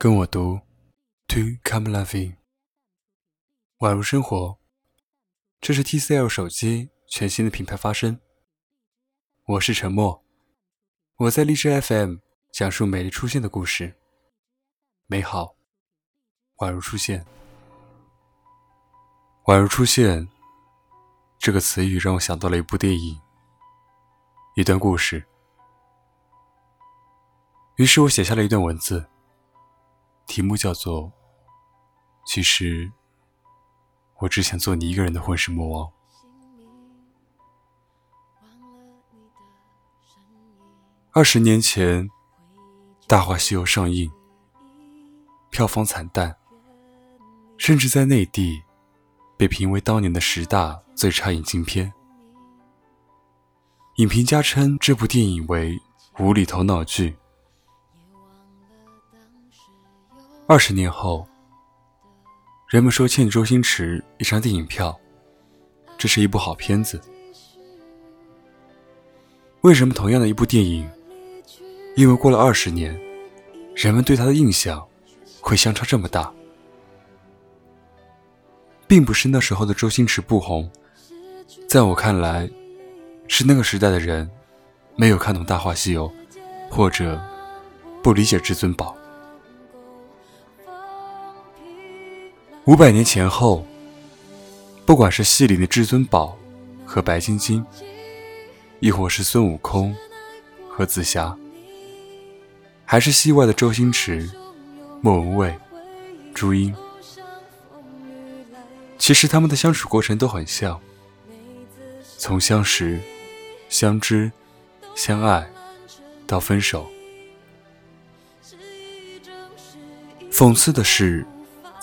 跟我读，To come loving，宛如生活。这是 TCL 手机全新的品牌发声。我是沉默，我在荔枝 FM 讲述美丽出现的故事。美好，宛如出现，宛如出现。这个词语让我想到了一部电影，一段故事。于是我写下了一段文字。题目叫做“其实我只想做你一个人的混世魔王”。二十年前，《大话西游》上映，票房惨淡，甚至在内地被评为当年的十大最差引进片。影评家称这部电影为无厘头闹剧。二十年后，人们说欠周星驰一张电影票，这是一部好片子。为什么同样的一部电影，因为过了二十年，人们对他的印象会相差这么大？并不是那时候的周星驰不红，在我看来，是那个时代的人没有看懂《大话西游》，或者不理解至尊宝。五百年前后，不管是戏里的至尊宝和白晶晶，亦或是孙悟空和紫霞，还是戏外的周星驰、莫文蔚、朱茵，其实他们的相处过程都很像，从相识、相知、相爱到分手。讽刺的是。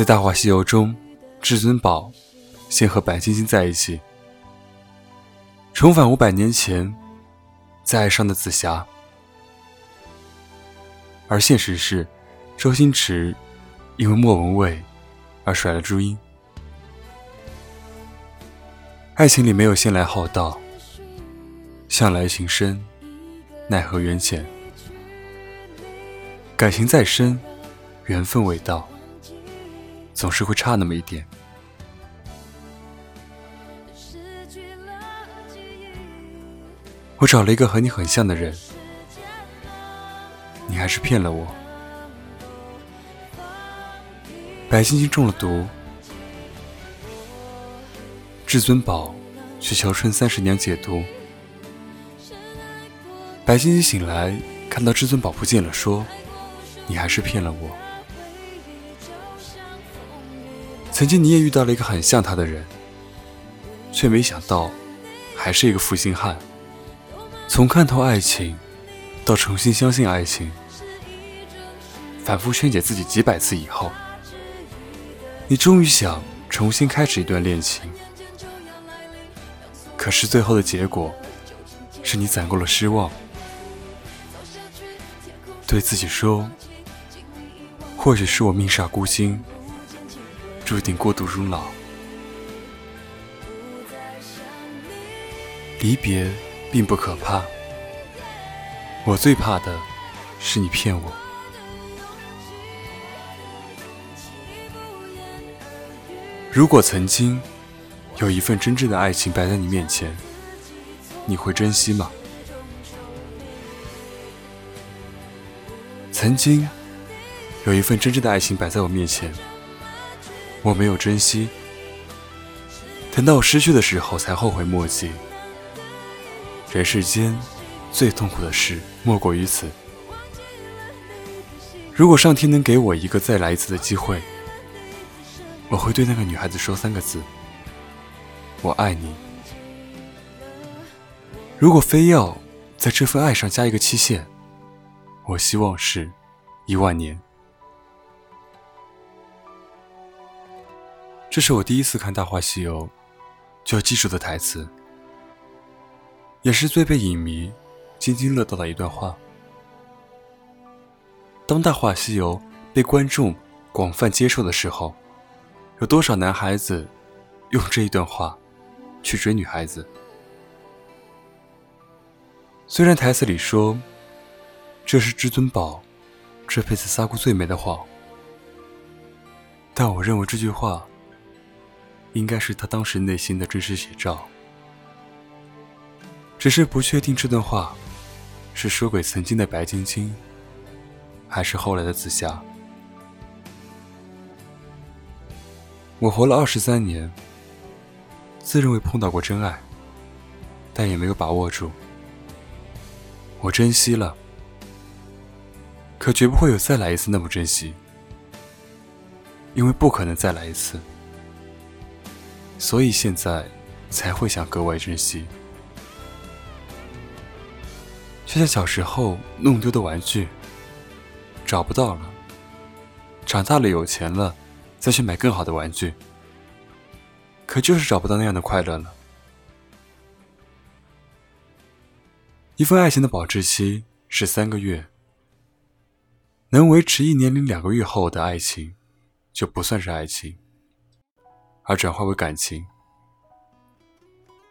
在《大话西游》中，至尊宝先和白晶晶在一起，重返五百年前，再爱上的紫霞。而现实是，周星驰因为莫文蔚而甩了朱茵。爱情里没有先来后到，向来情深，奈何缘浅。感情再深，缘分未到。总是会差那么一点。我找了一个和你很像的人，你还是骗了我。白晶晶中了毒，至尊宝去求春三十娘解毒。白晶晶醒来，看到至尊宝不见了，说：“你还是骗了我。”曾经你也遇到了一个很像他的人，却没想到，还是一个负心汉。从看透爱情，到重新相信爱情，反复劝解自己几百次以后，你终于想重新开始一段恋情。可是最后的结果，是你攒够了失望，对自己说：“或许是我命煞孤星。”注定孤独终老。离别并不可怕，我最怕的是你骗我。如果曾经有一份真正的爱情摆在你面前，你会珍惜吗？曾经有一份真正的爱情摆在我面前。我没有珍惜，等到我失去的时候才后悔莫及。人世间最痛苦的事莫过于此。如果上天能给我一个再来一次的机会，我会对那个女孩子说三个字：“我爱你。”如果非要在这份爱上加一个期限，我希望是一万年。这是我第一次看《大话西游》，就要记住的台词，也是最被影迷津津乐道的一段话。当《大话西游》被观众广泛接受的时候，有多少男孩子用这一段话去追女孩子？虽然台词里说这是至尊宝这辈子撒过最美的谎，但我认为这句话应该是他当时内心的真实写照。只是不确定这段话是说给曾经的白晶晶，还是后来的紫霞。我活了二十三年，自认为碰到过真爱，但也没有把握住。我珍惜了，可绝不会有再来一次那么珍惜，因为不可能再来一次，所以现在才会想格外珍惜。就像小时候弄丢的玩具，找不到了，长大了有钱了，再去买更好的玩具，可就是找不到那样的快乐了。一份爱情的保质期是三个月，能维持一年零两个月后的爱情，就不算是爱情，而转化为感情。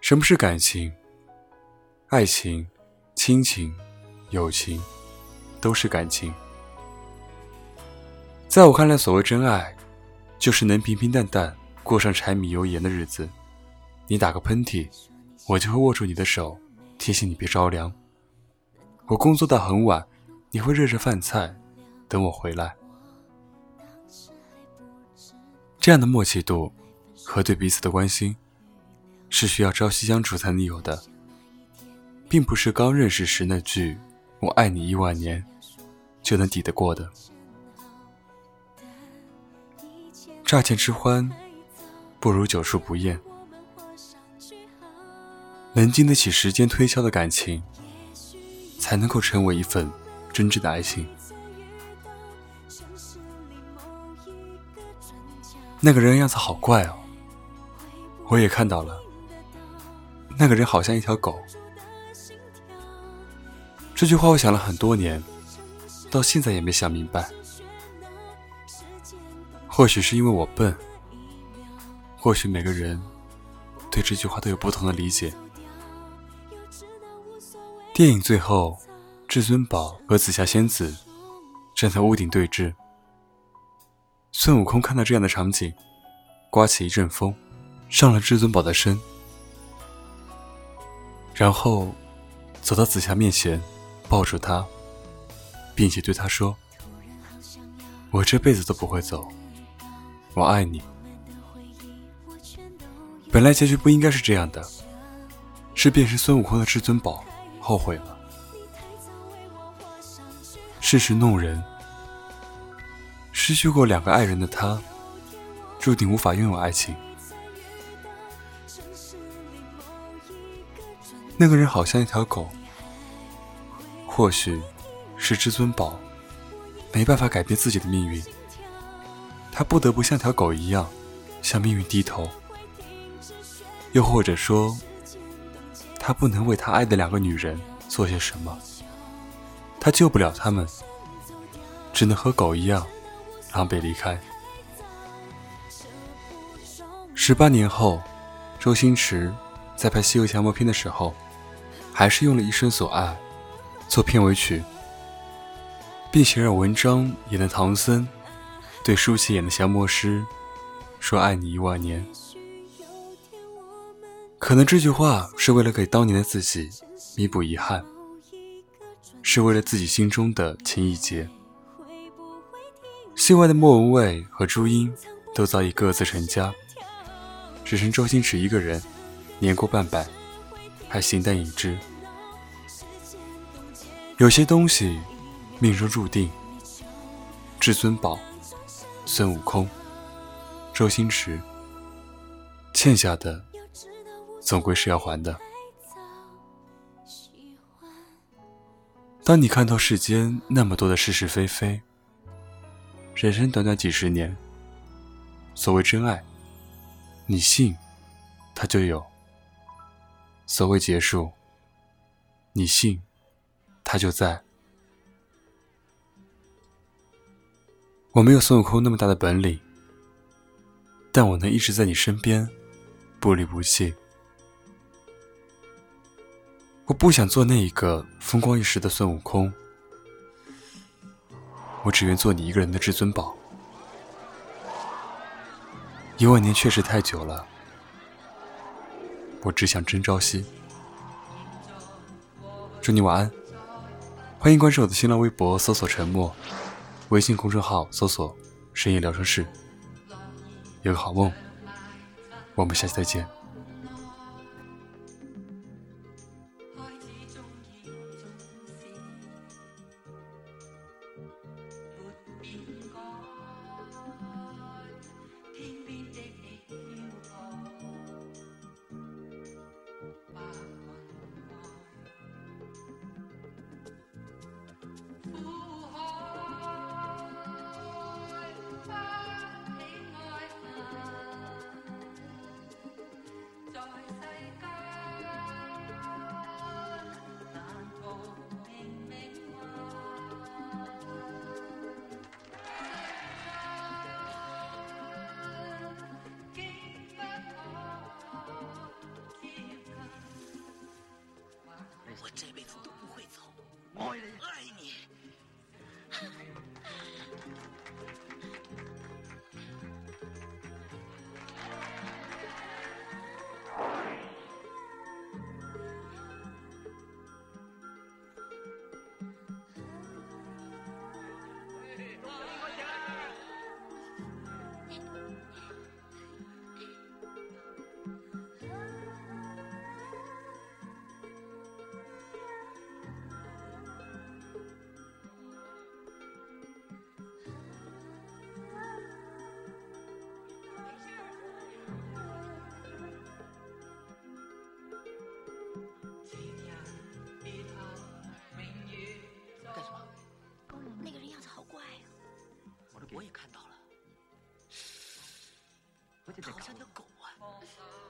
什么是感情？爱情。亲情、友情，都是感情。在我看来，所谓真爱，就是能平平淡淡过上柴米油盐的日子。你打个喷嚏，我就会握住你的手，提醒你别着凉。我工作到很晚，你会热着饭菜等我回来。这样的默契度和对彼此的关心，是需要朝夕相处才能有的。并不是刚认识时那句“我爱你一万年”就能抵得过的。乍见之欢，不如久处不厌。能经得起时间推敲的感情，才能够成为一份真正的爱情。那个人样子好怪哦，我也看到了。那个人好像一条狗。这句话我想了很多年，到现在也没想明白。或许是因为我笨，或许每个人对这句话都有不同的理解。电影最后，至尊宝和紫霞仙子站在屋顶对峙。孙悟空看到这样的场景，刮起一阵风，上了至尊宝的身，然后走到紫霞面前。抱住她，并且对她说：“我这辈子都不会走，我爱你。”本来结局不应该是这样的，是变成孙悟空的至尊宝后悔了。世事弄人，失去过两个爱人的他，注定无法拥有爱情。那个人好像一条狗。或许，是至尊宝没办法改变自己的命运，他不得不像条狗一样向命运低头。又或者说，他不能为他爱的两个女人做些什么，他救不了他们，只能和狗一样狼狈离开。十八年后，周星驰在拍《西游降魔篇》的时候，还是用了一生所爱。做片尾曲，并且让文章演的唐僧对舒淇演的降魔师说“爱你一万年”。可能这句话是为了给当年的自己弥补遗憾，是为了自己心中的情意结。戏外的莫文蔚和朱茵都早已各自成家，只剩周星驰一个人，年过半百，还形单影只。有些东西，命中注定。至尊宝、孙悟空、周星驰，欠下的，总归是要还的。当你看透世间那么多的是是非非，人生短短几十年，所谓真爱，你信，它就有；所谓结束，你信。他就在。我没有孙悟空那么大的本领，但我能一直在你身边，不离不弃。我不想做那一个风光一时的孙悟空，我只愿做你一个人的至尊宝。一万年确实太久了，我只想真朝夕。祝你晚安，欢迎关注我的新浪微博，搜索“沉默”，微信公众号搜索“深夜聊城市”。有个好梦，我们下期再见。我好像条狗啊。